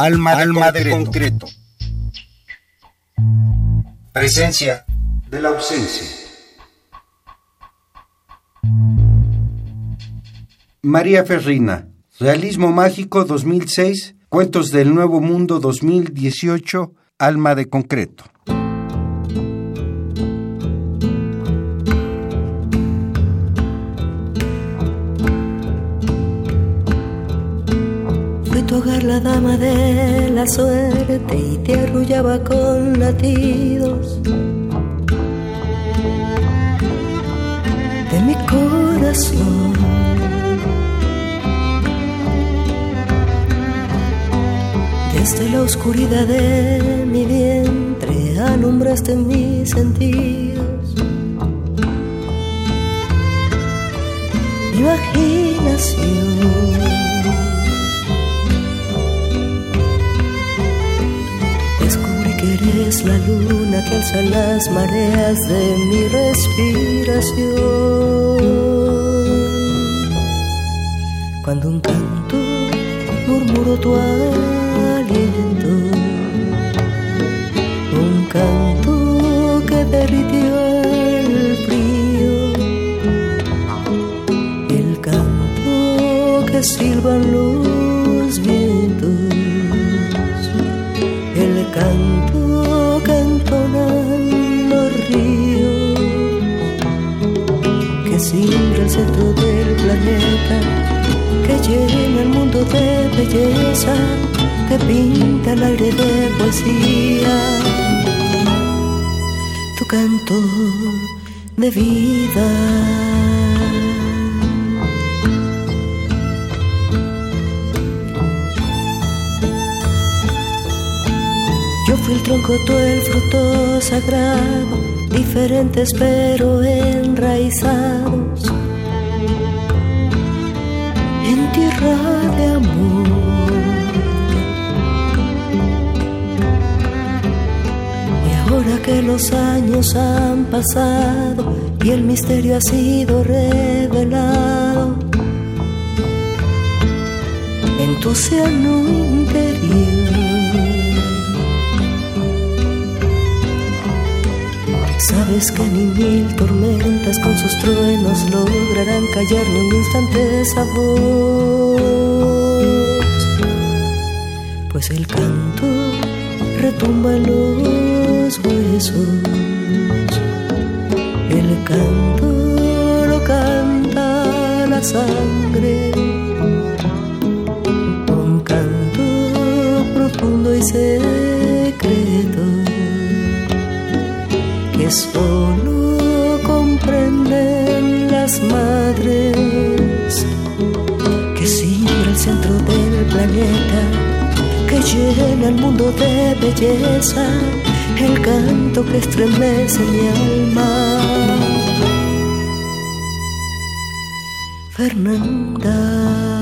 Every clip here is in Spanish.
Alma, de, Alma concreto. de concreto. Presencia de la ausencia. María Ferrina, Realismo Mágico 2006, Cuentos del Nuevo Mundo 2018, Alma de Concreto. La dama de la suerte y te arrullaba con latidos de mi corazón. Desde la oscuridad de mi vientre alumbraste mis sentidos. Imaginación La luna que alza las mareas de mi respiración. Cuando un canto murmuró tu aliento, un canto que derritió el frío, el canto que silban los vientos, el canto siempre el centro del planeta, que llena el mundo de belleza, que pinta el aire de poesía. Tu canto de vida. Yo fui el tronco, tú el fruto sagrado diferentes pero enraizados en tierra de amor. Y ahora que los años han pasado y el misterio ha sido revelado, en tu océano interior Sabes que ni mil tormentas con sus truenos lograrán callar ni un instante esa voz. Pues el canto retumba en los huesos. El canto lo canta la sangre. Un canto profundo y secreto solo comprenden las madres que siempre el centro del planeta, que llena el mundo de belleza, el canto que estremece mi alma. Fernanda.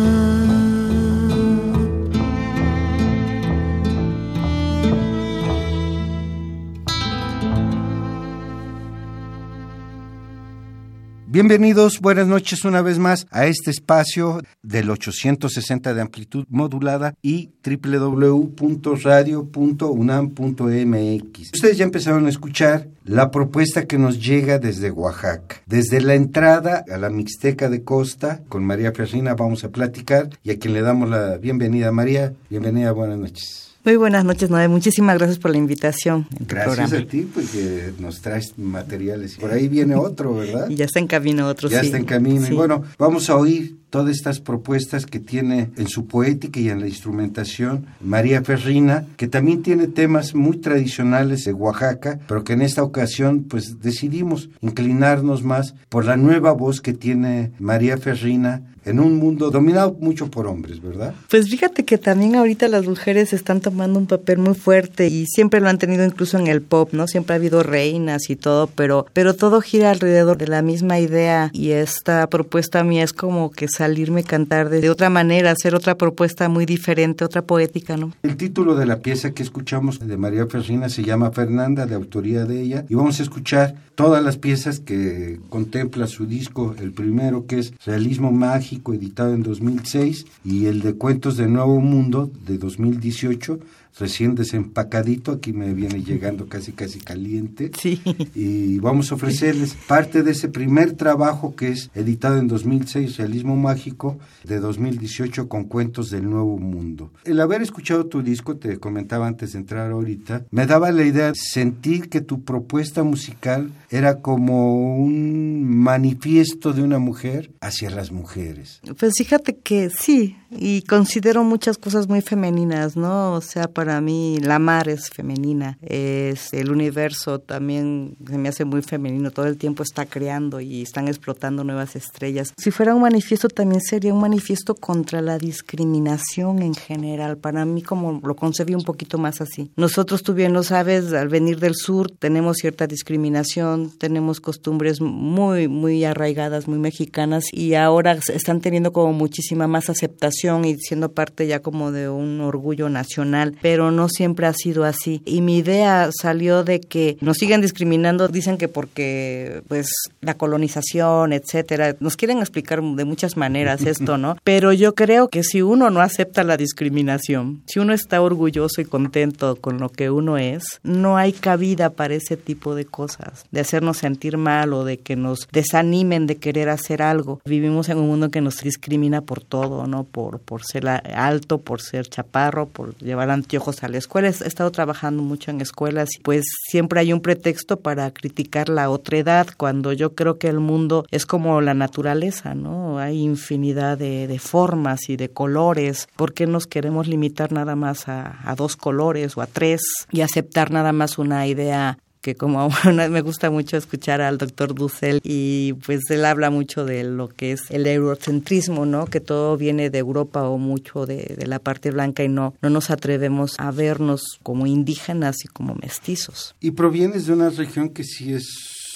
Bienvenidos, buenas noches una vez más a este espacio del 860 de amplitud modulada y www.radio.unam.mx. Ustedes ya empezaron a escuchar la propuesta que nos llega desde Oaxaca. Desde la entrada a la Mixteca de Costa, con María Ferrina vamos a platicar y a quien le damos la bienvenida. María, bienvenida, buenas noches. Muy buenas noches, Noé. Muchísimas gracias por la invitación. gracias a ti, porque nos traes materiales. Por ahí viene otro, ¿verdad? y ya está en camino otro, Ya está en camino. Y bueno, vamos a oír todas estas propuestas que tiene en su poética y en la instrumentación María Ferrina, que también tiene temas muy tradicionales de Oaxaca, pero que en esta ocasión pues decidimos inclinarnos más por la nueva voz que tiene María Ferrina en un mundo dominado mucho por hombres, ¿verdad? Pues fíjate que también ahorita las mujeres están tomando un papel muy fuerte y siempre lo han tenido incluso en el pop, ¿no? Siempre ha habido reinas y todo, pero pero todo gira alrededor de la misma idea y esta propuesta mía es como que sale salirme cantar de, otra manera, hacer otra propuesta muy diferente, otra poética, ¿no? El título de la pieza que escuchamos de María Ferrina se llama Fernanda, de autoría de ella, y vamos a escuchar todas las piezas que contempla su disco, el primero que es Realismo Mágico, editado en 2006, y el de Cuentos de Nuevo Mundo, de 2018, recién desempacadito, aquí me viene llegando casi casi caliente. Sí. Y vamos a ofrecerles parte de ese primer trabajo que es editado en 2006, Realismo Mágico, de 2018 con cuentos del Nuevo Mundo. El haber escuchado tu disco, te comentaba antes de entrar ahorita, me daba la idea de sentir que tu propuesta musical era como un manifiesto de una mujer hacia las mujeres. Pues fíjate que sí, y considero muchas cosas muy femeninas, ¿no? O sea, para mí la mar es femenina, es el universo también se me hace muy femenino, todo el tiempo está creando y están explotando nuevas estrellas. Si fuera un manifiesto también sería un manifiesto contra la discriminación en general, para mí como lo concebí un poquito más así. Nosotros tú bien lo sabes, al venir del sur tenemos cierta discriminación, tenemos costumbres muy, muy arraigadas, muy mexicanas y ahora están teniendo como muchísima más aceptación y siendo parte ya como de un orgullo nacional, pero no siempre ha sido así. Y mi idea salió de que nos siguen discriminando, dicen que porque pues la colonización, etcétera, nos quieren explicar de muchas maneras esto, ¿no? Pero yo creo que si uno no acepta la discriminación, si uno está orgulloso y contento con lo que uno es, no hay cabida para ese tipo de cosas, de hacernos sentir mal o de que nos desanimen de querer hacer algo. Vivimos en un mundo que nos discrimina por todo, ¿no? Por por, ser alto, por ser chaparro, por llevar anteojos a la escuela. He estado trabajando mucho en escuelas y pues siempre hay un pretexto para criticar la otra edad cuando yo creo que el mundo es como la naturaleza, ¿no? Hay infinidad de, formas y de colores. ¿Por qué nos queremos limitar nada más a, a dos colores o a tres y aceptar nada más una idea que como me gusta mucho escuchar al doctor Dussel y pues él habla mucho de lo que es el eurocentrismo, ¿no? Que todo viene de Europa o mucho de, de la parte blanca y no, no nos atrevemos a vernos como indígenas y como mestizos. Y provienes de una región que sí es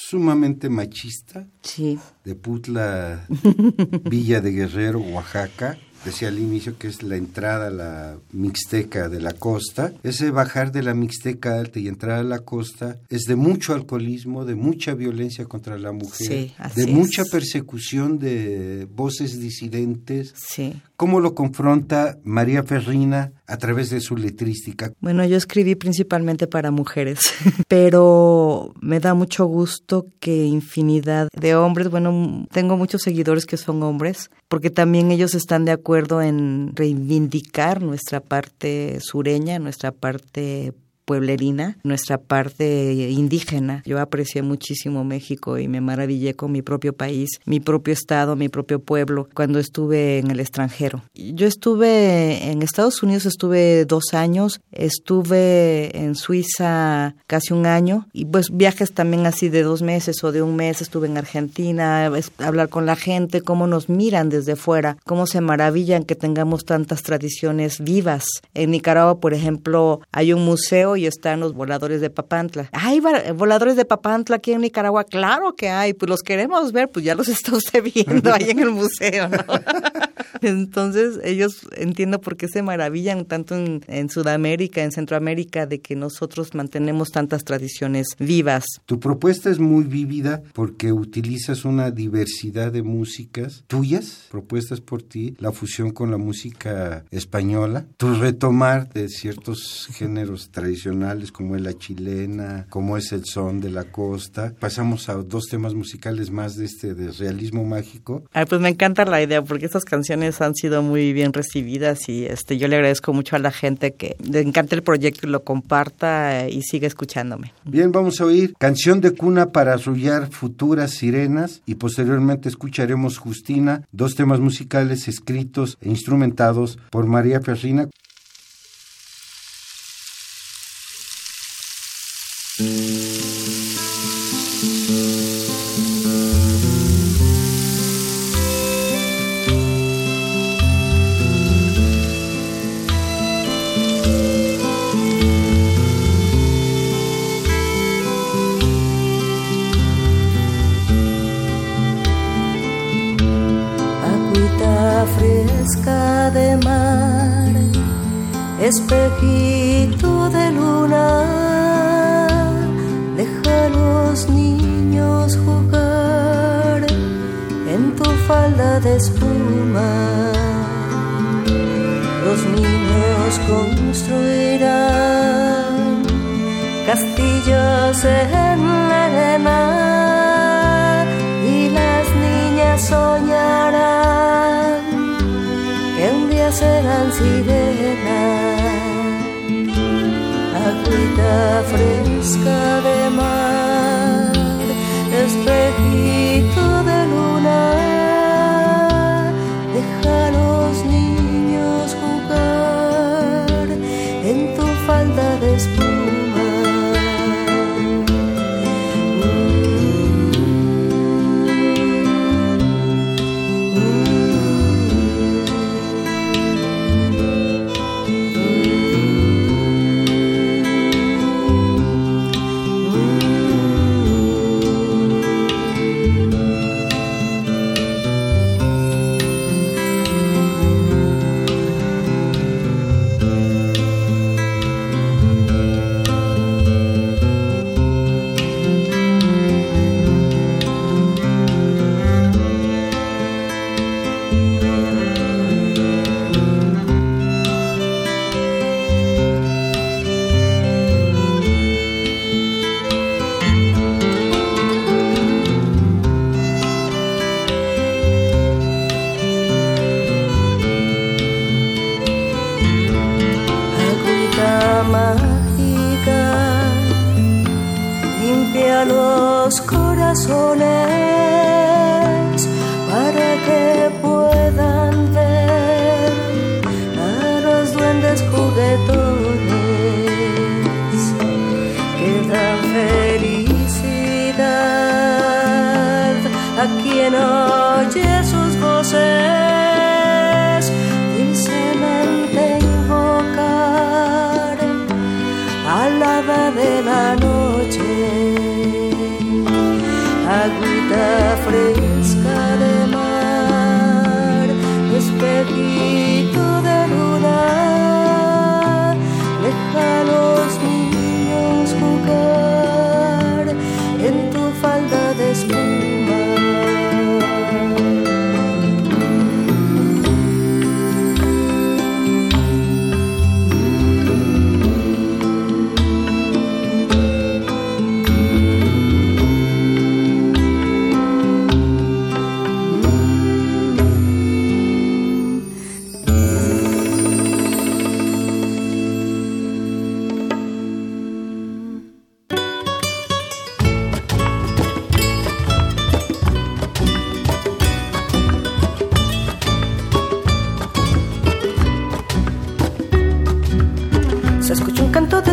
sumamente machista. Sí. De Putla, Villa de Guerrero, Oaxaca decía al inicio que es la entrada a la Mixteca de la costa. Ese bajar de la Mixteca alta y entrar a la costa es de mucho alcoholismo, de mucha violencia contra la mujer, de mucha persecución de voces disidentes. Sí. ¿Cómo lo confronta María Ferrina a través de su letrística? Bueno, yo escribí principalmente para mujeres, pero me da mucho gusto que infinidad de hombres, bueno, tengo muchos seguidores que son hombres, porque también ellos están de acuerdo en reivindicar nuestra parte sureña, nuestra parte pueblerina, nuestra parte indígena. Yo aprecié muchísimo México y me maravillé con mi propio país, mi propio estado, mi propio pueblo cuando estuve en el extranjero. Yo estuve en Estados Unidos, estuve dos años, estuve en Suiza casi un año y pues viajes también así de dos meses o de un mes, estuve en Argentina, hablar con la gente, cómo nos miran desde fuera, cómo se maravillan que tengamos tantas tradiciones vivas. En Nicaragua, por ejemplo, hay un museo y están los voladores de Papantla. ¿Hay voladores de Papantla aquí en Nicaragua? Claro que hay, pues los queremos ver, pues ya los está usted viendo ahí en el museo, ¿no? Entonces ellos entiendo por qué se maravillan tanto en, en, Sudamérica, en Centroamérica, de que nosotros mantenemos tantas tradiciones vivas. Tu propuesta es muy vívida porque utilizas una diversidad de músicas tuyas, propuestas por ti, la fusión con la música española, tu retomar de ciertos géneros tradicionales como es la chilena, como es el son de la costa. Pasamos a dos temas musicales más de este de realismo mágico. Ay, pues me encanta la idea porque estas canciones han sido muy bien recibidas y este yo le agradezco mucho a la gente que le encanta el proyecto y lo comparta y siga escuchándome. Bien, vamos a oír Canción de cuna para arrullar futuras sirenas y posteriormente escucharemos Justina, dos temas musicales escritos e instrumentados por María Ferrina. Mm-hmm.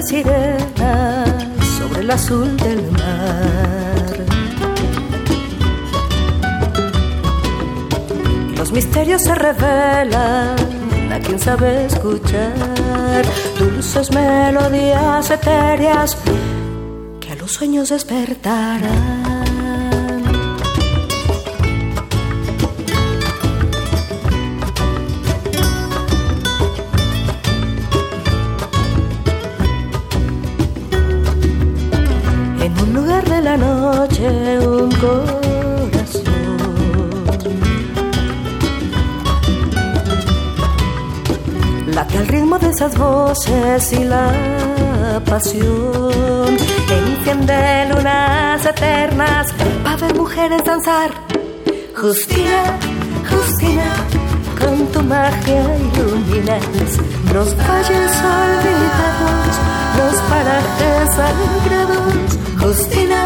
sobre el azul del mar. Los misterios se revelan a quien sabe escuchar dulces melodías etéreas que a los sueños despertarán. las voces y la pasión. Enciende lunas eternas para ver mujeres danzar. Justina, Justina, con tu magia iluminas los valles olvidados, los parajes sagrados. Justina,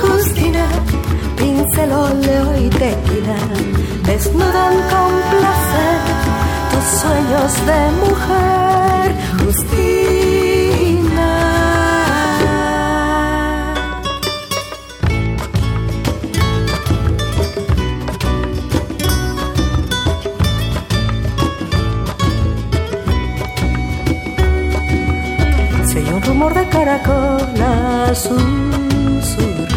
Justina, pincel óleo y tequila desnudan con placer tus sueños de mujer. susurrar.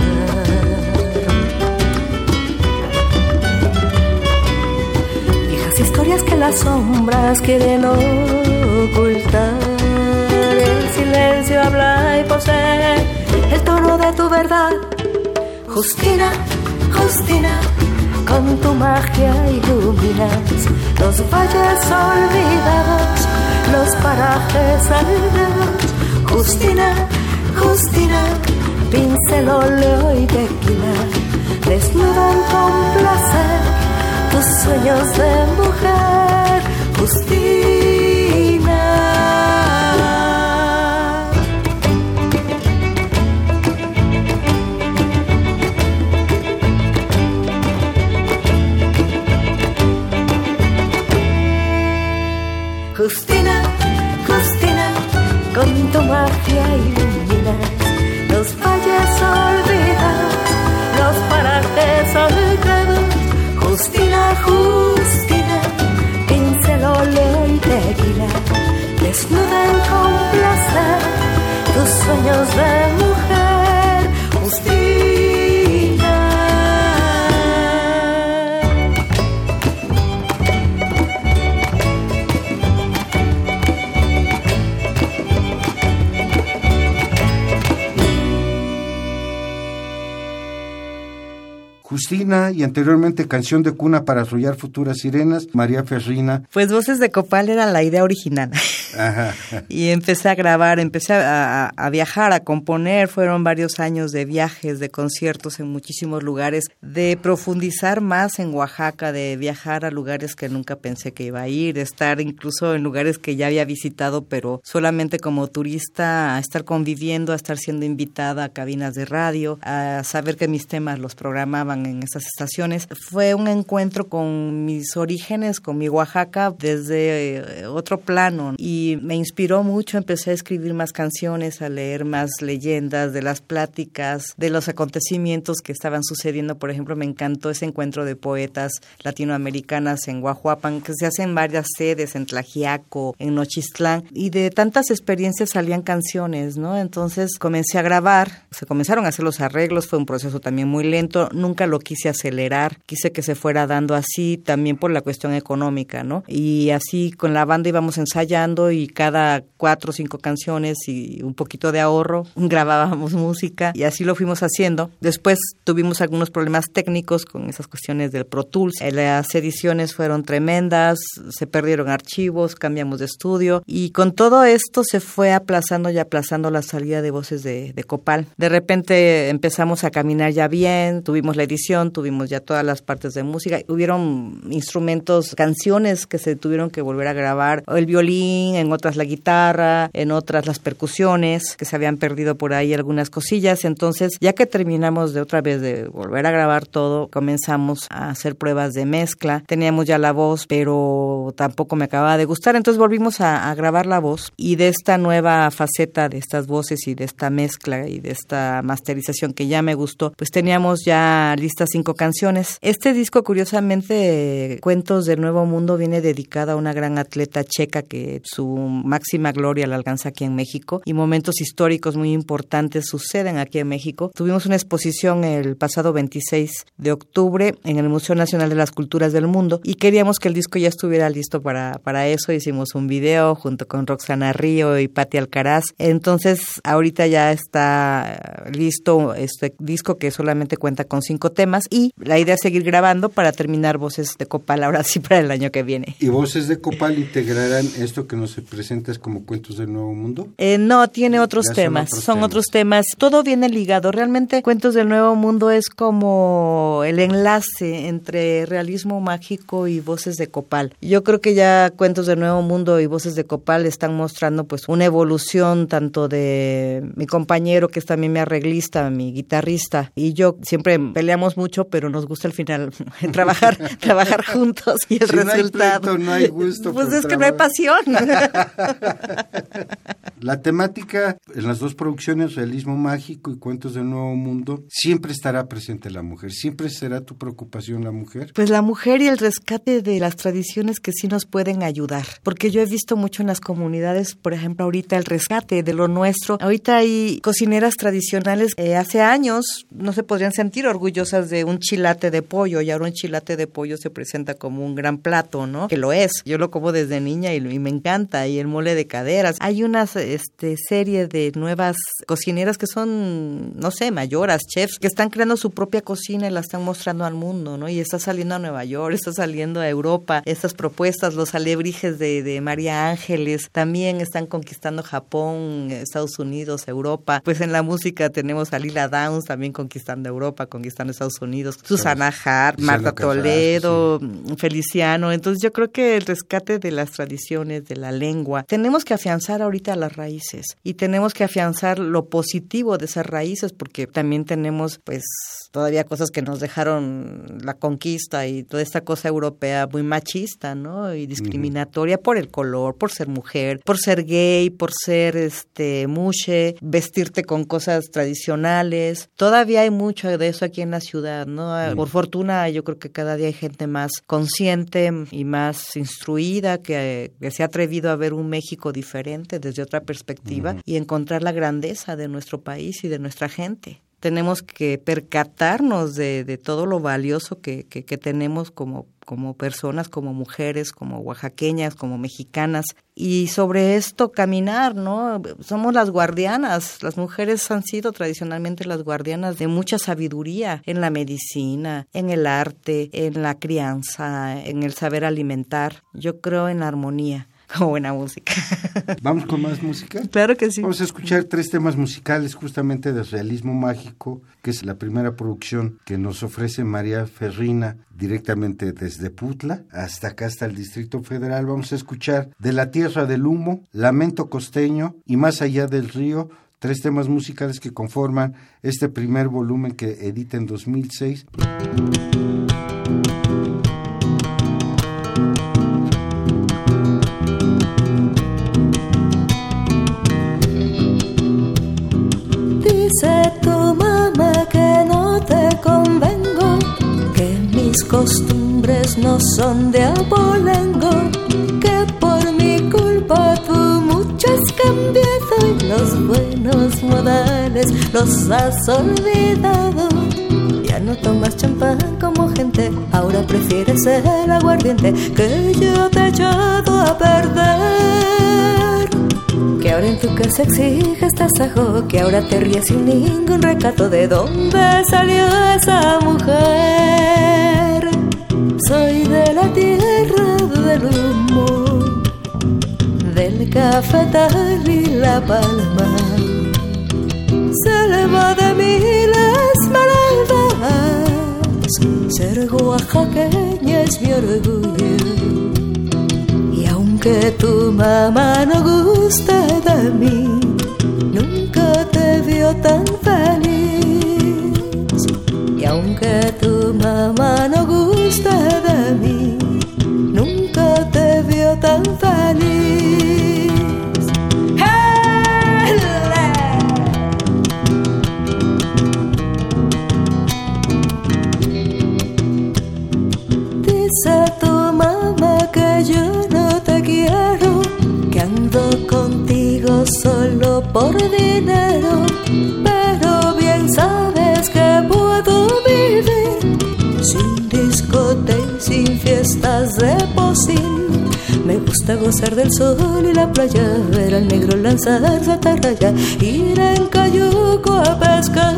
Viejas historias que las sombras quieren ocultar. El silencio habla y posee el tono de tu verdad. Justina, Justina, con tu magia iluminas los valles olvidados, los parajes olvidados. Justina, Justina, pincel, óleo y tequila, desnudan con placer tus sueños de mujer. Justina. Justina, Justina, con tu magia iluminas tus sueños Y anteriormente Canción de Cuna para Arrullar Futuras Sirenas, María Ferrina. Pues Voces de Copal era la idea original. Ajá. y empecé a grabar, empecé a, a- a viajar, a componer. Fueron varios años de viajes, de conciertos en muchísimos lugares, de profundizar más en Oaxaca, de viajar a lugares que nunca pensé que iba a ir, de estar incluso en lugares que ya había visitado, pero solamente como turista, a estar conviviendo, a estar siendo invitada a cabinas de radio, a saber que mis temas los programaban en esas estaciones. Fue un encuentro con mis orígenes, con mi Oaxaca desde eh, otro plano y me inspiró mucho. Empecé a escribir más canciones, a leer más leyendas de las pláticas, de los acontecimientos que estaban sucediendo. Por ejemplo, me encantó ese encuentro de poetas latinoamericanas en Guajuapan, que se hacen varias sedes en Tlajiaco, en Nochistlán, y de tantas experiencias salían canciones, ¿no? Entonces comencé a grabar, se comenzaron a hacer los arreglos, fue un proceso también muy lento, nunca lo quise acelerar, quise que se fuera dando así, también por la cuestión económica, ¿no? Y así con la banda íbamos ensayando y cada cuatro o cinco canciones y un poquito de ahorro grabábamos música y así lo fuimos haciendo. Después tuvimos algunos problemas técnicos con esas cuestiones del Pro Tools. Eh, Las ediciones fueron tremendas, se perdieron archivos, cambiamos de estudio y con todo esto se fue aplazando y aplazando la salida de voces de, de Copal. De repente empezamos a caminar ya bien, tuvimos la edición, tuvimos ya todas las partes de música, hubieron instrumentos, canciones que se tuvieron que volver a grabar, el violín, en otras la guitarra, en otras las percusiones, que se habían perdido por ahí algunas cosillas. Entonces, ya que terminamos de otra vez de volver a grabar todo, comenzamos a hacer pruebas de mezcla. Teníamos ya la voz, pero tampoco me acababa de gustar, entonces volvimos a, a grabar la voz y de esta nueva faceta de estas voces y de esta mezcla y de esta masterización que ya me gustó, pues teníamos ya listas cinco canciones. Este disco, curiosamente, Cuentos del Nuevo Mundo, viene dedicado a una gran atleta checa que su máxima gloria la alcanza aquí en México y momentos históricos muy importantes suceden aquí en México. Tuvimos una exposición el pasado 26 de octubre en el Museo Nacional de las Culturas del Mundo y queríamos que el disco ya estuviera listo para, para eso. Hicimos un video junto con Roxana Río y Patti Alcaraz. Entonces, ahorita ya está listo este disco que solamente cuenta con cinco temas y la idea es seguir grabando para terminar Voces de Copal ahora sí para el año que viene. ¿Y Voces de Copal integrarán esto que nos presentas como Cuentos del Nuevo Mundo? Eh, no, tiene otros Ya son temas, otros son temas. otros temas. Todo viene ligado. Realmente Cuentos del Nuevo Mundo es como el enlace entre realismo mágico y voces de Copal. Yo creo que ya Cuentos del Nuevo Mundo y voces de Copal están mostrando pues una evolución tanto de mi compañero que es también mi arreglista, mi guitarrista y yo siempre peleamos mucho, pero nos gusta al final trabajar trabajar juntos y el Si no hay resultado. pleito, no hay gusto Pues es que no hay pasión. La temática en las dos producciones, Realismo Mágico y Cuentos del Nuevo Mundo, siempre estará presente la mujer. ¿Siempre será tu preocupación la mujer? Pues la mujer y el rescate de las tradiciones que sí nos pueden ayudar, porque yo he visto mucho en las comunidades, por ejemplo, ahorita el rescate de lo nuestro. Ahorita hay cocineras tradicionales, eh, hace años no se podrían sentir orgullosas de un chilate de pollo y ahora un chilate de pollo se presenta como un gran plato, ¿no? Que lo es. Yo lo como desde niña y, me encanta y el mole de caderas. Hay unas eh, este serie de nuevas cocineras que son, no sé, mayoras, chefs, que están creando su propia cocina y la están mostrando al mundo, ¿no? Y está saliendo a Nueva York, está saliendo a Europa, estas propuestas, los alebrijes de, de María Ángeles, también están conquistando Japón, Estados Unidos, Europa. Pues en la música tenemos a Lila Downs también conquistando Europa, conquistando Estados Unidos, Susana Hart, Marta Toledo, Feliciano. Entonces yo creo que el rescate de las tradiciones, de la lengua, tenemos que afianzar ahorita las raíces y tenemos que afianzar lo positivo de esas raíces porque también tenemos pues todavía cosas que nos dejaron la conquista y toda esta cosa europea muy machista, ¿no? Y discriminatoria por el color, por ser mujer, por ser gay, por ser este mushe, vestirte con cosas tradicionales. Todavía hay mucho de eso aquí en la ciudad, ¿no? Por fortuna yo creo que cada día hay gente más consciente y más instruida que, se ha atrevido a ver un México diferente desde otra perspectiva y encontrar la grandeza de nuestro país y de nuestra gente. Tenemos que percatarnos de, de todo lo valioso que, que, que, tenemos como, como personas, como mujeres, como oaxaqueñas, como mexicanas, y sobre esto caminar, ¿no? Somos las guardianas, las mujeres han sido tradicionalmente las guardianas de mucha sabiduría en la medicina, en el arte, en la crianza, en el saber alimentar. Yo creo en la armonía como buena música. ¿Vamos con más música? Claro que sí. Vamos a escuchar tres temas musicales justamente de realismo mágico, que es la primera producción que nos ofrece María Ferrina directamente desde Putla hasta acá, hasta el Distrito Federal. Vamos a escuchar De la Tierra del Humo, Lamento Costeño y Más allá del río, tres temas musicales que conforman este primer volumen que edita en 2006. Costumbres no son de abolengo, que por mi culpa tú mucho has cambiado y los buenos modales los has olvidado. Ya no tomas champán como gente, ahora prefieres el aguardiente que yo te he echado a perder. Que ahora en tu casa exiges tasajo, que ahora te ríes sin ningún recato de dónde salió esa mujer. Soy de la tierra del humo, del cafetal y la palma. Selva de mil esmeraldas, ser oaxaqueña es mi orgullo que tu mamá no guste de mí, nunca te vio tan feliz. Y aunque mamá no guste de mí, nunca te vio tan feliz. Dice tu mamá que yo quiero, que ando contigo solo por dinero, pero bien sabes que puedo sin discote y sin fiestas de pocín. Me gusta gozar del sol y la playa, ver al negro lanzar su ir en cayuco a pescar.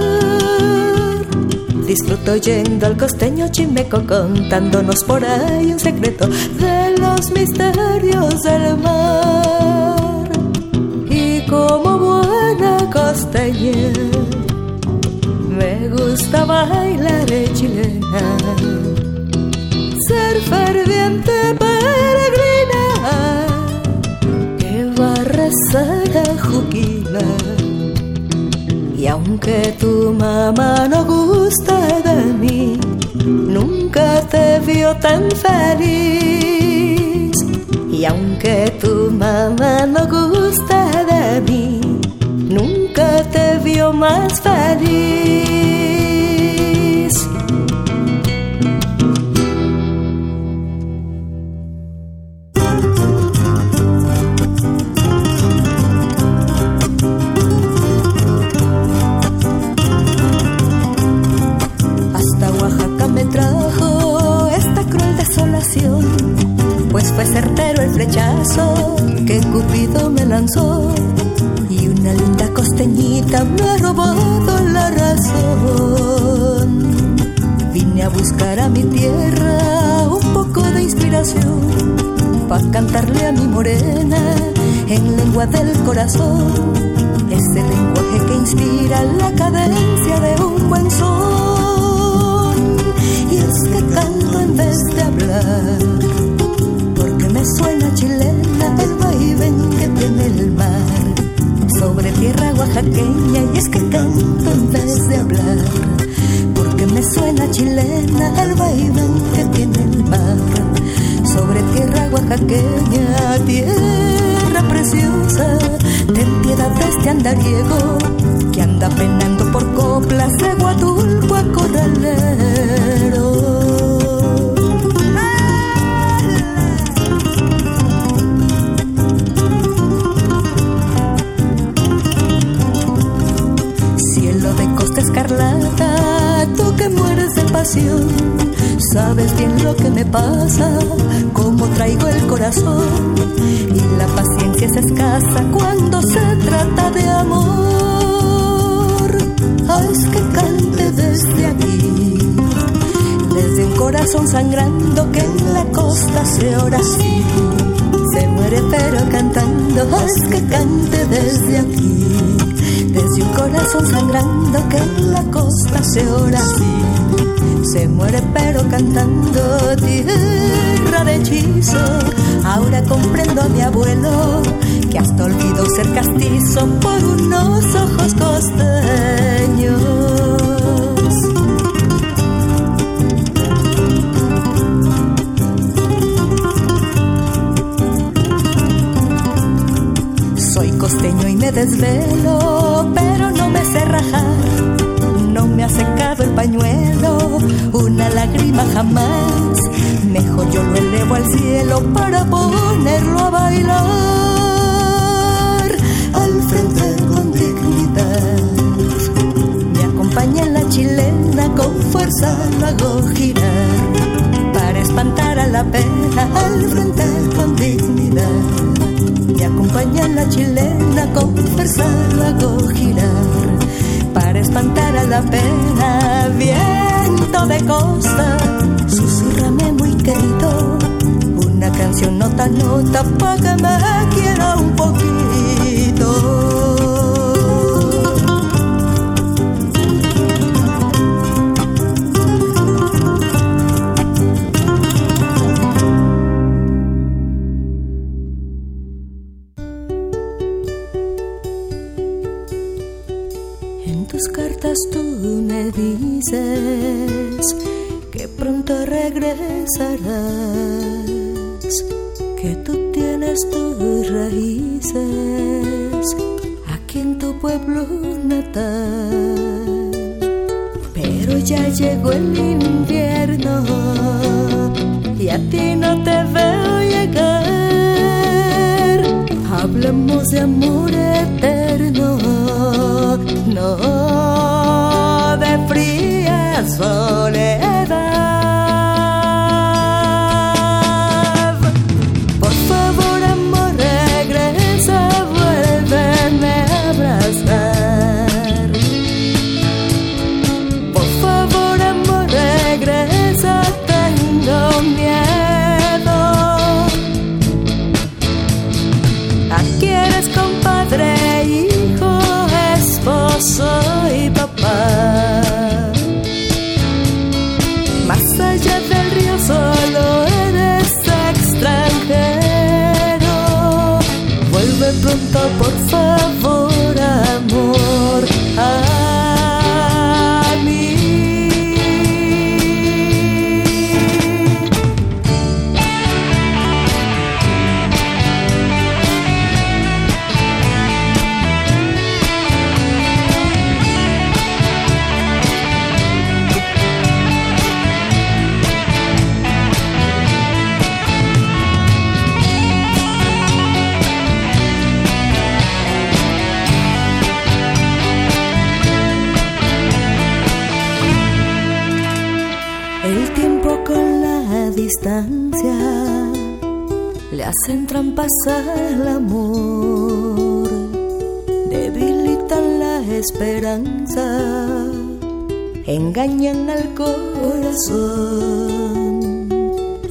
Disfruto yendo al costeño chimeco contándonos por ahí un secreto de los misterios del mar. Gusta bailar chilena, ser ferviente peregrina que va a rezar a Juquila y aunque tu mamá no gusta de mí, nunca te vio tan feliz. Y aunque tu mamá no gusta de mí, nunca te vio más feliz. Para cantarle a mi morena en lengua del corazón. Ese lenguaje que inspira la cadencia de un buen son. Y es que canto en vez de hablar, porque me suena chilena el vaivén que tiene el mar sobre tierra oaxaqueña y es que canto en vez de hablar me suena chilena el vaivén que tiene el mar. Sobre tierra oaxaqueña tierra preciosa ten piedad de este andariego que anda penando por coplas de Guatulco a Corralero cantando tierra de hechizo. Ahora comprendo a mi abuelo que hasta olvidó ser castizo por unos ojos costeños. Soy costeño y me desvelo pero no me sé rajar. Ha secado el pañuelo, una lágrima jamás. Mejor yo lo elevo al cielo para ponerlo a bailar. Al frente con dignidad. Me acompaña la chilena, con fuerza lo hago girar. Para espantar a la pena, al frente con dignidad me acompaña la chilena con fuerza lo hago girar para espantar a la pena. Viento de costa susurrame muy querido. Una canción nota nota me quiera un poquito regresarás, que tú tienes tus raíces aquí en tu pueblo natal. Pero ya llegó el invierno y a ti no te veo llegar. Hablemos de amor eterno, no de fría soledad. por favor. Hacen trampas al amor, debilitan esperanza engañan al corazón.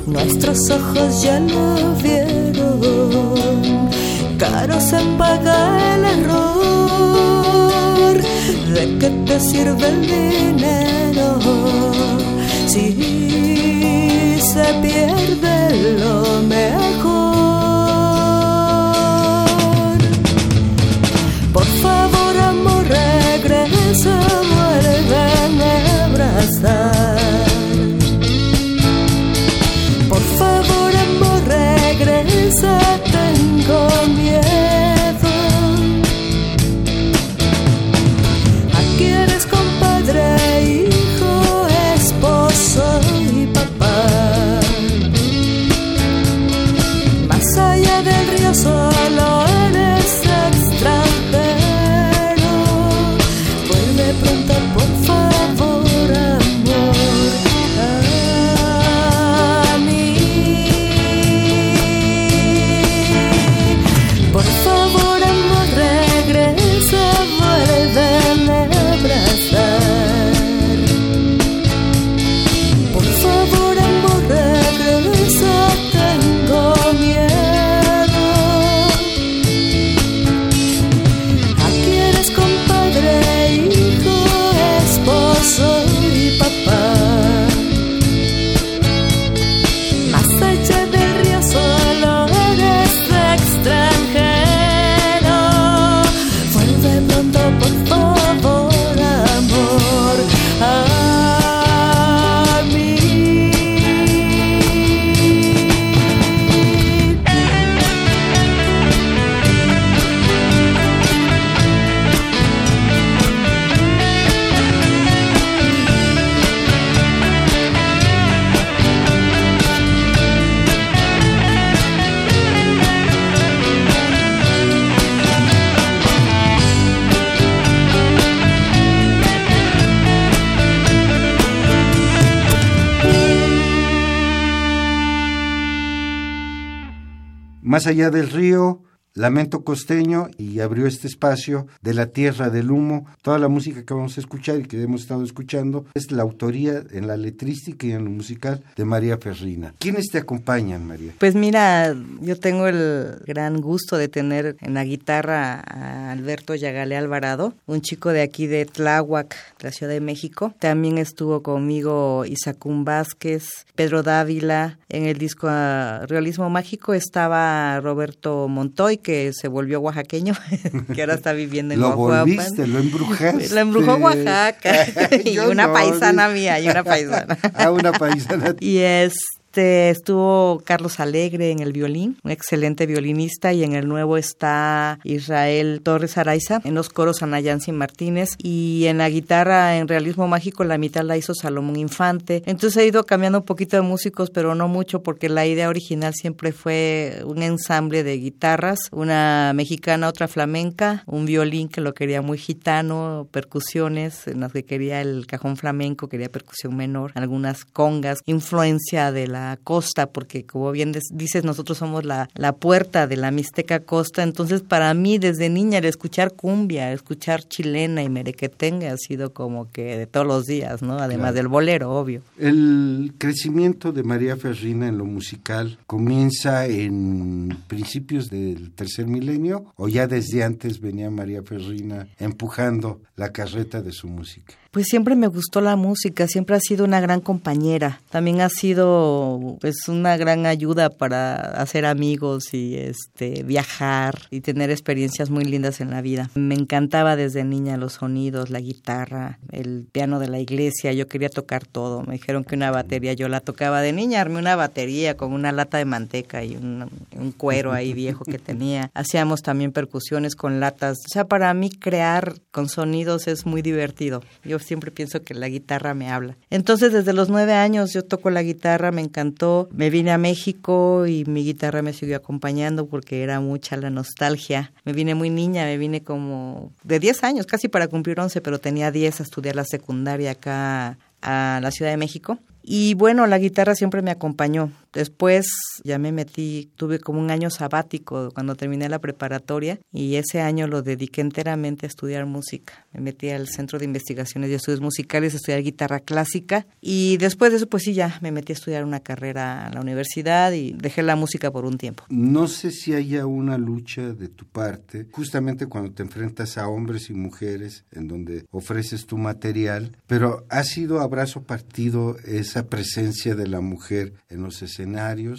Nuestros ojos ya lo vieron, caro se paga el error. ¿De qué te sirve el dinero si se pierde lo mejor? Regresa, vuelve a abrazar. Por favor, amor, regresa, tengo miedo. Allá del río, Lamento Costeño y abrió este espacio de la Tierra del Humo. Toda la música que vamos a escuchar y que hemos estado escuchando es la autoría en la letrística y en lo musical de María Ferrina. ¿Quiénes te acompañan, María? Pues mira, yo tengo el gran gusto de tener en la guitarra a Alberto Yagale Alvarado, un chico de aquí de Tláhuac, de la Ciudad de México. También estuvo conmigo Isacún Vázquez, Pedro Dávila. En el disco Realismo Mágico estaba Roberto Montoy, que se volvió oaxaqueño, que ahora está viviendo en Lo Oaxaca. volviste, lo embrujaste. Lo embrujó Oaxaca. y una no, paisana mía, y una paisana. ah, una paisana. Y este estuvo Carlos Alegre en el violín, un excelente violinista, y en el nuevo está Israel Torres Araiza, en los coros Ana Yancy Martínez, y en la guitarra en realismo mágico la mitad la hizo Salomón Infante. Entonces he ido cambiando un poquito de músicos, pero no mucho, porque la idea original siempre fue un ensamble de guitarras, una mexicana, otra flamenca, un violín que lo quería muy gitano, percusiones en las que quería el cajón flamenco, quería percusión menor, algunas congas, influencia de la costa, porque como bien dices, nosotros somos la, la puerta de la Mixteca Costa, entonces para mí desde niña el escuchar cumbia, el escuchar chilena y merequetengue ha sido como que de todos los días, ¿no? Además Claro. del bolero, obvio. El crecimiento de María Ferrina en lo musical comienza en principios del tercer milenio o ya desde antes venía María Ferrina empujando la carreta de su música. Pues siempre me gustó la música, siempre ha sido una gran compañera. También ha sido pues una gran ayuda para hacer amigos y este viajar y tener experiencias muy lindas en la vida. Me encantaba desde niña los sonidos, la guitarra, el piano de la iglesia, yo quería tocar todo. Me dijeron que una batería yo la tocaba de niña, armé una batería con una lata de manteca y un, un cuero ahí viejo que tenía. Hacíamos también percusiones con latas. O sea, para mí crear con sonidos es muy divertido. Yo siempre pienso que la guitarra me habla. Entonces, desde los nueve años yo toco la guitarra, me encantó. Me vine a México y mi guitarra me siguió acompañando porque era mucha la nostalgia. Me vine muy niña, me vine como de 10 años, casi para cumplir 11, pero tenía 10 a estudiar la secundaria acá a la Ciudad de México. Y bueno, la guitarra siempre me acompañó. Después ya me metí, tuve como un año sabático cuando terminé la preparatoria y ese año lo dediqué enteramente a estudiar música. Me metí al Centro de Investigaciones y Estudios Musicales a estudiar guitarra clásica y después de eso pues sí ya me metí a estudiar una carrera en la universidad y dejé la música por un tiempo. No sé si haya una lucha de tu parte, justamente cuando te enfrentas a hombres y mujeres en donde ofreces tu material, pero ha sido abrazo partido esa presencia de la mujer en los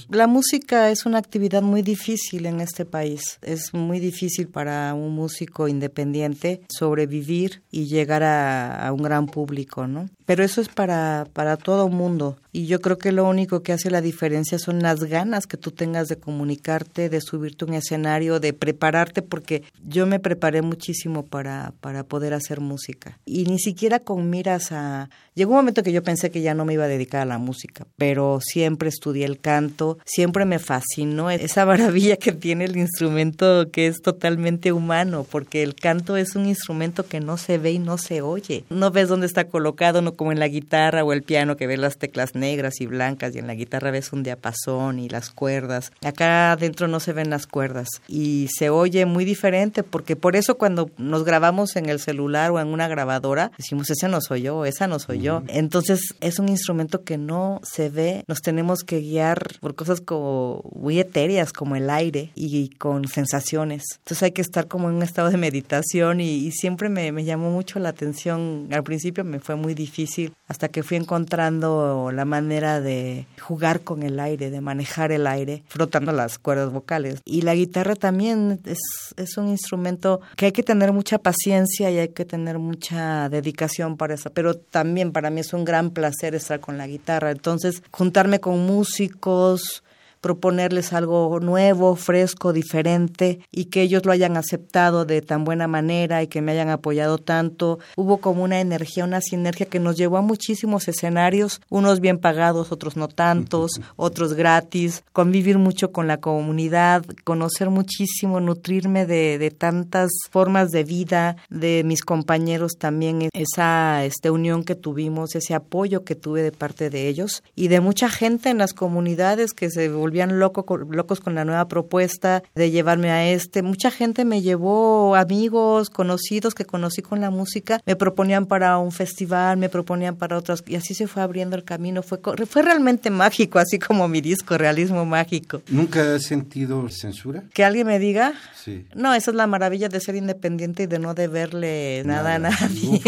La música es una actividad muy difícil en este país. Es muy difícil para un músico independiente sobrevivir y llegar a, a un gran público, ¿no? Pero eso es para, para todo mundo. Y yo creo que lo único que hace la diferencia son las ganas que tú tengas de comunicarte, de subirte un escenario, de prepararte, porque yo me preparé muchísimo para, para poder hacer música. Y ni siquiera con miras a... Llegó un momento que yo pensé que ya no me iba a dedicar a la música, pero siempre estudié el canto, siempre me fascinó esa maravilla que tiene el instrumento que es totalmente humano, porque el canto es un instrumento que no se ve y no se oye. No ves dónde está colocado, no como en la guitarra o el piano que ves las teclas negras y blancas y en la guitarra ves un diapasón y las cuerdas. Acá adentro no se ven las cuerdas y se oye muy diferente porque por eso cuando nos grabamos en el celular o en una grabadora decimos ese no soy yo, esa no soy yo. Entonces es un instrumento que no se ve, nos tenemos que guiar por cosas como muy etéreas como el aire y con sensaciones. Entonces hay que estar como en un estado de meditación y, siempre me, me llamó mucho la atención. Al principio me fue muy difícil hasta que fui encontrando la manera de jugar con el aire, de manejar el aire, frotando las cuerdas vocales. Y la guitarra también es, es un instrumento que hay que tener mucha paciencia y hay que tener mucha dedicación para eso, pero también para mí es un gran placer estar con la guitarra. Entonces, juntarme con músicos, proponerles algo nuevo, fresco, diferente y que ellos lo hayan aceptado de tan buena manera y que me hayan apoyado tanto. Hubo como una energía, una sinergia que nos llevó a muchísimos escenarios, unos bien pagados, otros no tantos, otros gratis, convivir mucho con la comunidad, conocer muchísimo, nutrirme de, de tantas formas de vida, de mis compañeros también, esa este, unión que tuvimos, ese apoyo que tuve de parte de ellos y de mucha gente en las comunidades que se volvieron volvían locos con la nueva propuesta de llevarme a este. Mucha gente me llevó, amigos, conocidos que conocí con la música, me proponían para un festival, me proponían para otras, y así se fue abriendo el camino. Fue, fue realmente mágico, así como mi disco, Realismo Mágico. ¿Nunca has sentido censura? Que alguien me diga. Sí. No, esa es la maravilla de ser independiente y de no deberle nada, a nadie.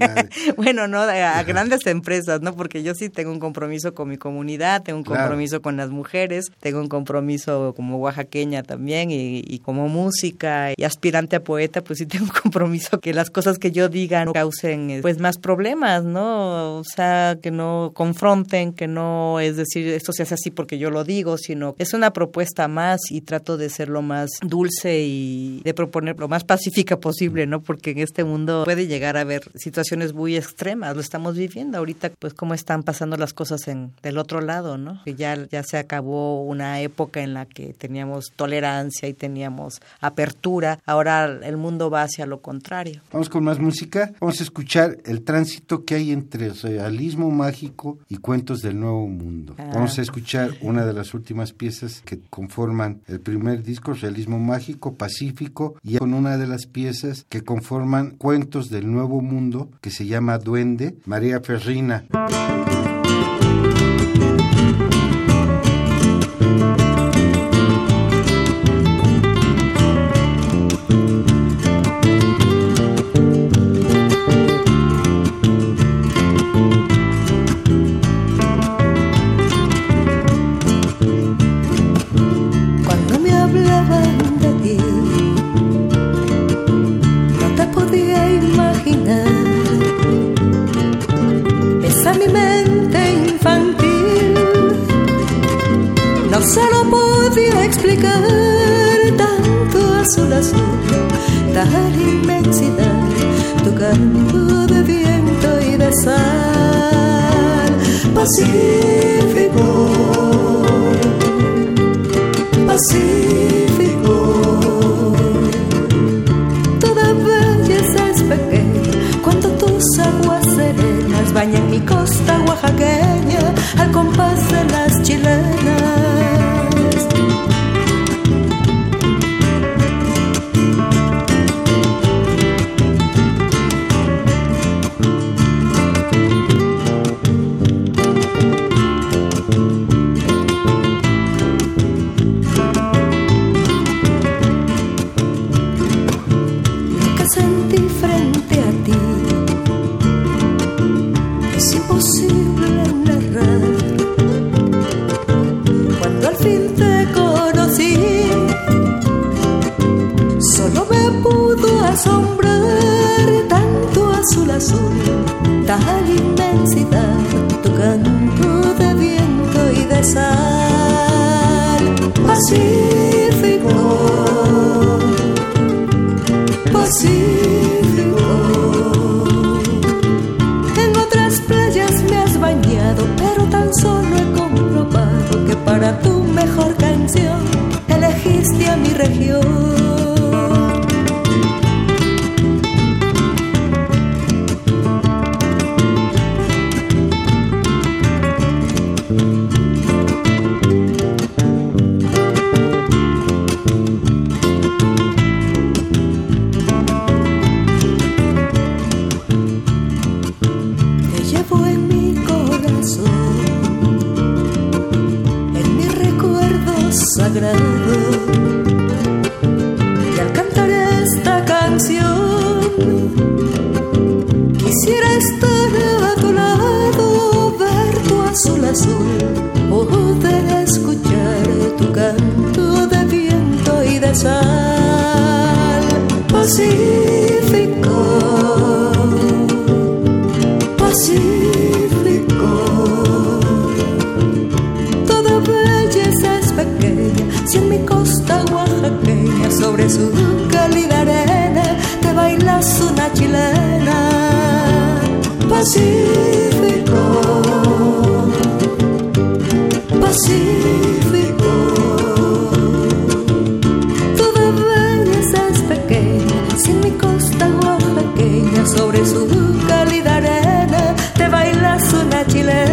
bueno, no, a, grandes empresas, ¿no? Porque yo sí tengo un compromiso con mi comunidad, tengo un compromiso con las mujeres, tengo un compromiso como oaxaqueña también y, como música y aspirante a poeta, pues sí tengo un compromiso que las cosas que yo diga no causen pues más problemas, ¿no? O sea, que no confronten, que no es decir esto se hace así porque yo lo digo, sino es una propuesta más y trato de ser lo más dulce y de proponer lo más pacífica posible, ¿no? Porque en este mundo puede llegar a haber situaciones muy extremas, lo estamos viviendo ahorita, pues cómo están pasando las cosas en del otro lado, ¿no? Que ya ya se acabó una época en la que teníamos tolerancia y teníamos apertura. Ahora el mundo va hacia lo contrario. Vamos con más música. Vamos a escuchar el tránsito que hay entre realismo mágico y cuentos del nuevo mundo. Ah. Vamos a escuchar una de las últimas piezas que conforman el primer disco, Realismo Mágico, Pacífico, y con una de las piezas que conforman Cuentos del Nuevo Mundo, que se llama Duende, María Ferrina. Asombrar tanto azul azul, tal inmensidad, tu canto de viento y de sal. Pacífico, Pacífico. En otras playas me has bañado, pero tan solo he comprobado que para tu mejor canción que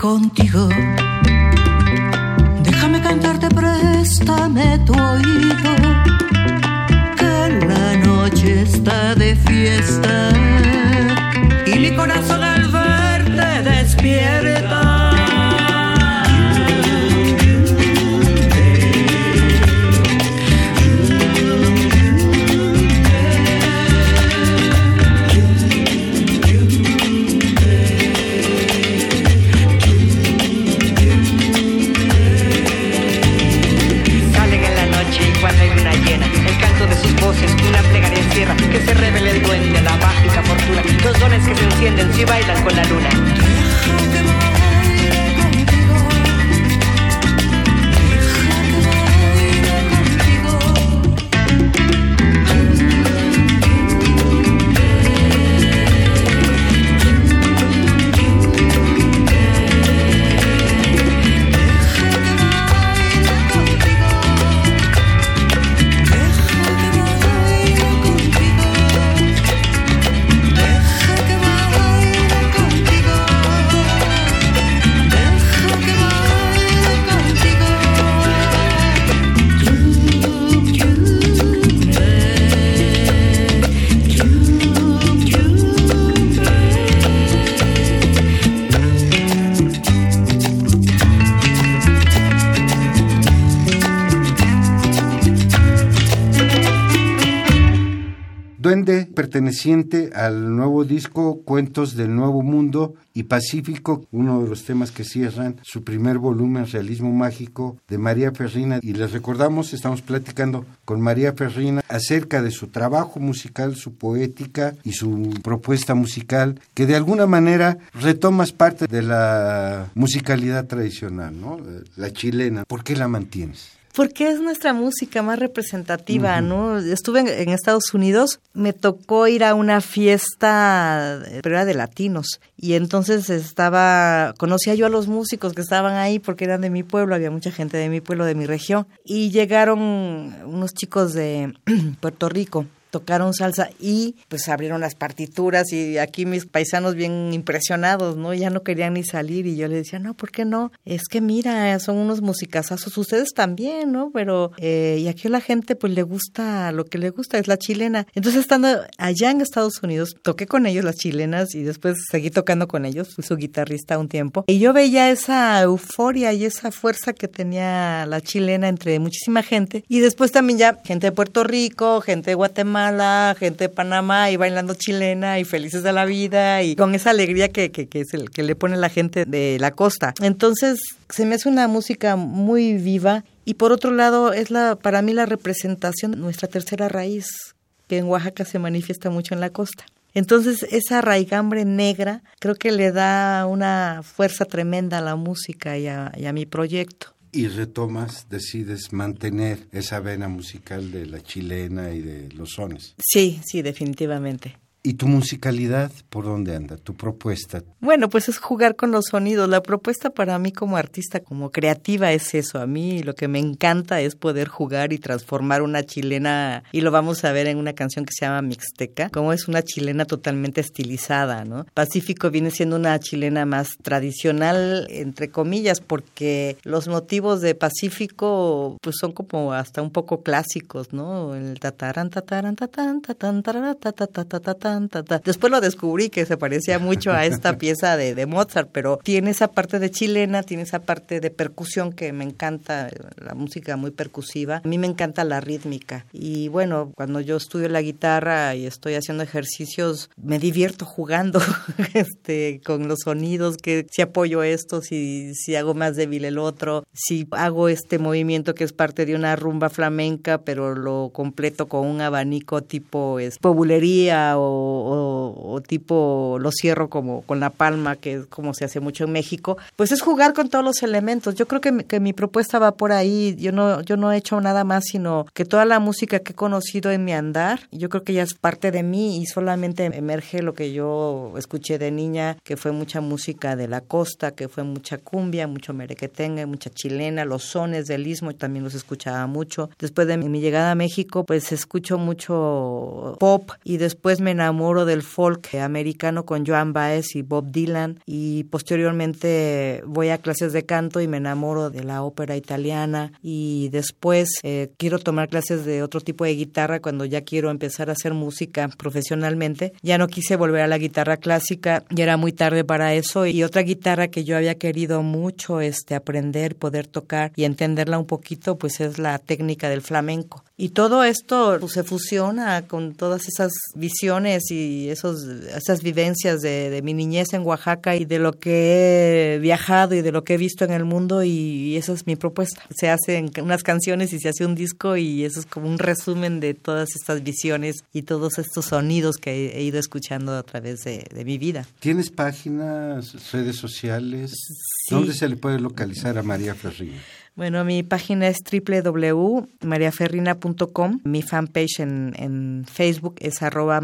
se Duende, perteneciente al nuevo disco Cuentos del Nuevo Mundo y Pacífico, uno de los temas que cierran su primer volumen Realismo Mágico de María Ferrina. Y les recordamos, estamos platicando con María Ferrina acerca de su trabajo musical, su poética y su propuesta musical, que de alguna manera retomas parte de la musicalidad tradicional, ¿no? La chilena. ¿Por qué la mantienes? Porque es nuestra música más representativa, ¿no? Estuve en, Estados Unidos, me tocó ir a una fiesta, pero era de latinos, y entonces estaba, conocía yo a los músicos que estaban ahí porque eran de mi pueblo, había mucha gente de mi pueblo, de mi región, y llegaron unos chicos de Puerto Rico tocaron salsa y pues abrieron las partituras y aquí mis paisanos bien impresionados, ¿no? Ya no querían ni salir y yo les decía, no, ¿por qué no? Es que mira, son unos musicazazos, ustedes también, ¿no? Pero, eh, y aquí a la gente pues le gusta, lo que le gusta es la chilena. Entonces estando allá en Estados Unidos, toqué con ellos las chilenas y después seguí tocando con ellos, fui su guitarrista un tiempo. Y yo veía esa euforia y esa fuerza que tenía la chilena entre muchísima gente. Y después también ya gente de Puerto Rico, gente de Guatemala, Guatemala, gente de Panamá y bailando chilena y felices de la vida y con esa alegría que, que, que, le pone la gente de la costa. Entonces se me hace una música muy viva y por otro lado es la para mí la representación de nuestra tercera raíz que en Oaxaca se manifiesta mucho en la costa. Entonces esa raigambre negra creo que le da una fuerza tremenda a la música y a, y a mi proyecto y retomas, decides mantener esa vena musical de la chilena y de los sones. Sí, sí, definitivamente. ¿Y tu musicalidad por dónde anda? ¿Tu propuesta? Bueno, pues es jugar con los sonidos. La propuesta para mí como artista, como creativa es eso. A mí lo que me encanta es poder jugar y transformar una chilena, y lo vamos a ver en una canción que se llama Mixteca, como es una chilena totalmente estilizada, ¿no? Pacífico viene siendo una chilena más tradicional, entre comillas, porque los motivos de Pacífico pues son como hasta un poco clásicos, ¿no? El tatarán, tatarán, Después lo descubrí que se parecía mucho a esta pieza de, de, Mozart, pero tiene esa parte de chilena, tiene esa parte de percusión que me encanta, la música muy percusiva. A mí me encanta la rítmica. Y bueno, cuando yo estudio la guitarra y estoy haciendo ejercicios, me divierto jugando este, con los sonidos, que si apoyo esto, si, si hago más débil el otro, si hago este movimiento que es parte de una rumba flamenca, pero lo completo con un abanico tipo es, populería o o, tipo lo cierro como con la palma, que es como se hace mucho en México, pues es jugar con todos los elementos. Yo creo que, que mi propuesta va por ahí. Yo no, yo no he hecho nada más, sino que toda la música que he conocido en mi andar, yo creo que ya es parte de mí y solamente emerge lo que yo escuché de niña, que fue mucha música de la costa, que fue mucha cumbia, mucho merequetengue, mucha chilena, los sones del istmo también los escuchaba mucho. Después de mi llegada a México, pues escucho mucho pop y después me enamoro del folk americano con Joan Baez y Bob Dylan y posteriormente voy a clases de canto y me enamoro de la ópera italiana y después eh, quiero tomar clases de otro tipo de guitarra cuando ya quiero empezar a hacer música profesionalmente. Ya no quise volver a la guitarra clásica, ya era muy tarde para eso y otra guitarra que yo había querido mucho este aprender, poder tocar y entenderla un poquito pues es la técnica del flamenco. Y todo esto pues, se fusiona con todas esas visiones y esos, esas vivencias de, de, mi niñez en Oaxaca y de lo que he viajado y de lo que he visto en el mundo y, esa es mi propuesta. Se hacen unas canciones y se hace un disco y eso es como un resumen de todas estas visiones y todos estos sonidos que he, ido escuchando a través de, de, mi vida. ¿Tienes páginas, redes sociales? ¿Dónde se le puede localizar a María Ferrini? Bueno, mi página es www.mariaferrina.com. Mi fanpage en, en, Facebook es arroba.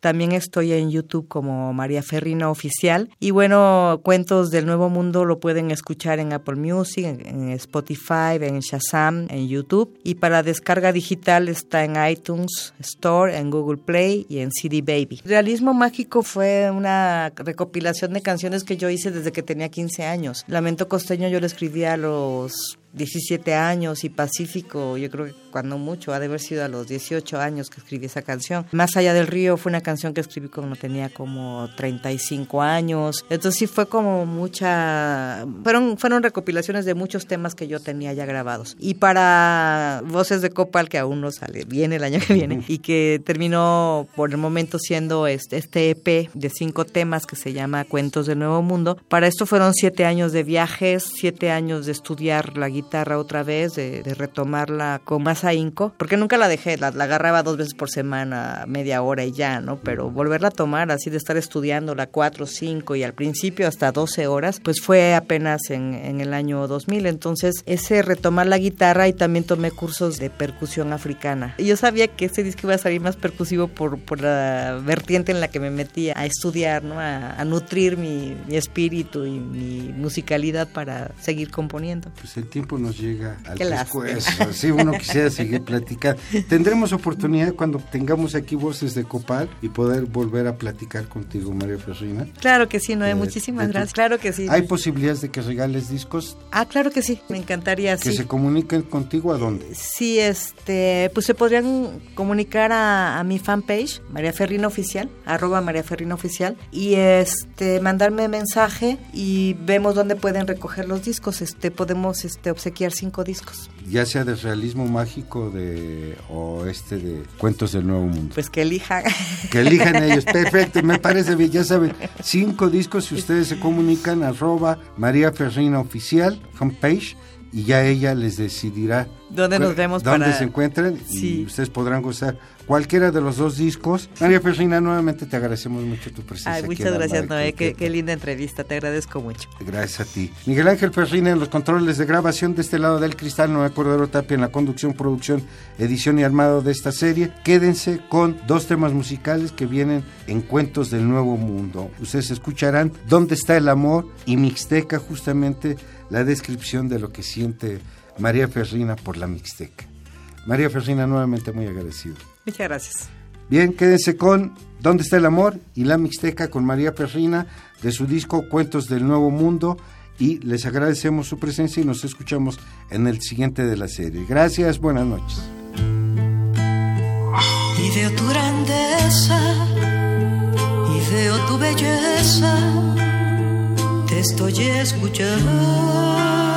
También estoy en YouTube como María Ferrina Oficial. Y bueno, Cuentos del Nuevo Mundo lo pueden escuchar en Apple Music, en, Spotify, en Shazam, en YouTube. Y para descarga digital está en iTunes Store, en Google Play y en CD Baby. Realismo Mágico fue una recopilación de canciones que yo hice desde que tenía 15 años. Lamento Costeño yo lo escribía los 17 años y Pacífico, yo creo que cuando mucho, ha de haber sido a los 18 años que escribí esa canción. Más allá del río fue una canción que escribí cuando tenía como 35 años. Entonces sí fue como mucha... Fueron, fueron recopilaciones de muchos temas que yo tenía ya grabados. Y para Voces de Copal, que aún no sale, viene el año que viene, y que terminó por el momento siendo este, este EP de cinco temas que se llama Cuentos del Nuevo Mundo. Para esto fueron siete años de viajes, siete años de estudiar la guitarra otra vez, de, de retomarla con más ahínco, porque nunca la dejé, la, agarraba dos veces por semana, media hora y ya, ¿no? Pero volverla a tomar, así de estar estudiando la cuatro, cinco y al principio hasta 12 horas, pues fue apenas en, en el año 2000. Entonces, ese retomar la guitarra y también tomé cursos de percusión africana. Y yo sabía que ese disco iba a salir más percusivo por, por la vertiente en la que me metía a estudiar, ¿no? A, nutrir mi, mi, espíritu y mi musicalidad para seguir componiendo. Pues el tiempo nos llega al pescuezo. Sí, uno quisiera seguir platicando. Tendremos oportunidad cuando tengamos aquí voces de Copal y poder volver a platicar contigo, María Ferrina. Claro que sí, Noé, eh, muchísimas gracias. Claro que sí. ¿Hay posibilidades de que regales discos? Ah, claro que sí, me encantaría. ¿Que se comuniquen contigo a dónde? Sí, este, pues se podrían comunicar a, mi fanpage, María Ferrina Oficial, arroba María Ferrina Oficial, y este, mandarme mensaje y vemos dónde pueden recoger los discos. Este, podemos este, obsequiar cinco discos. Ya sea de realismo mágico de o este de Cuentos del Nuevo Mundo. Pues que elijan. Que elijan ellos. Perfecto, me parece bien. Ya saben, cinco discos si ustedes se comunican arroba María Ferrina Oficial, homepage, y ya ella les decidirá dónde nos vemos dónde se encuentran y ustedes podrán gozar cualquiera de los dos discos. María Persina, nuevamente te agradecemos mucho tu presencia. Ay, muchas gracias, Noé. Qué, linda entrevista, te agradezco mucho. Gracias a ti. Miguel Ángel Persina en los controles de grabación de este lado del cristal, Noé Cordero Tapia en la conducción, producción, edición y armado de esta serie. Quédense con dos temas musicales que vienen en Cuentos del Nuevo Mundo. Ustedes escucharán ¿Dónde está el amor? y Mixteca, justamente la descripción de lo que siente María Ferrina por la Mixteca. María Ferrina, nuevamente muy agradecido. Muchas gracias. Bien, quédense con ¿Dónde está el amor? y La Mixteca con María Ferrina de su disco Cuentos del Nuevo Mundo y les agradecemos su presencia y nos escuchamos en el siguiente de la serie. Gracias, buenas noches. Y veo tu grandeza y veo tu belleza, estoy escuchando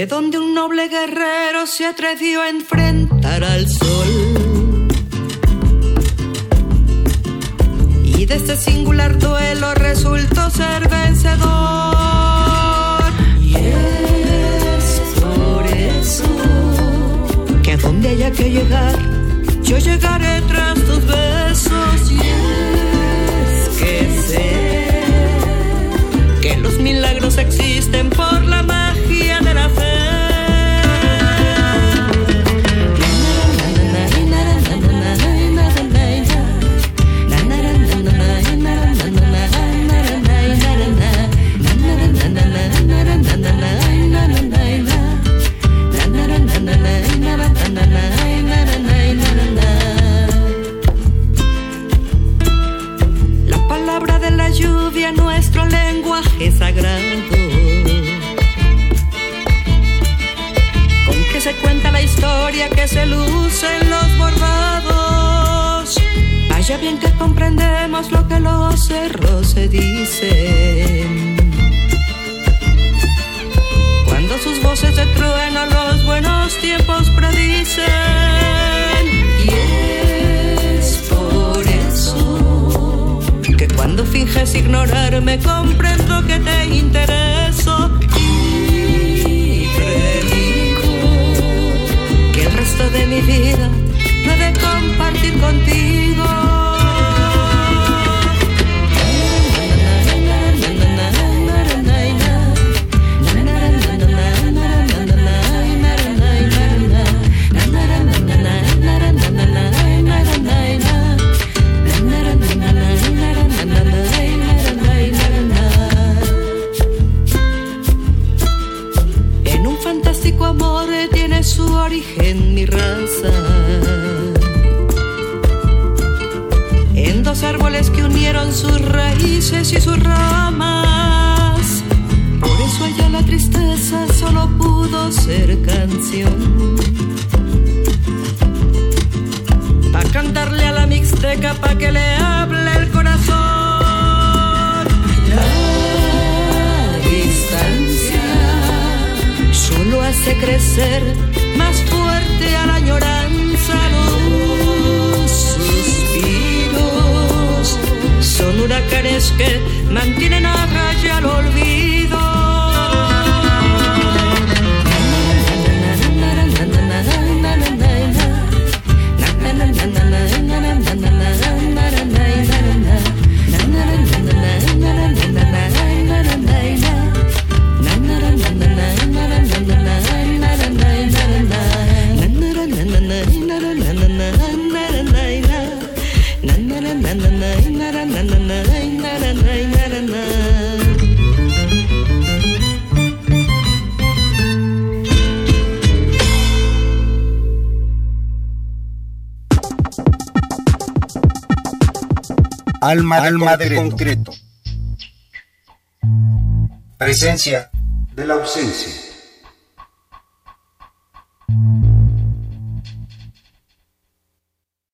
de donde un noble guerrero se atrevió a enfrentar al sol y de este singular duelo resultó ser vencedor donde haya que llegar, yo llegaré tras tus besos. Y es que sé que los milagros existen por la mano poesía que se luce en los bordados. Vaya bien que comprendemos lo que los cerros se dicen. Cuando sus voces de trueno los buenos tiempos predicen. Y es por eso que cuando finges ignorarme comprendo que te intereso de mi vida no de compartir contigo. Alma, Alma de, concreto. Presencia de la ausencia.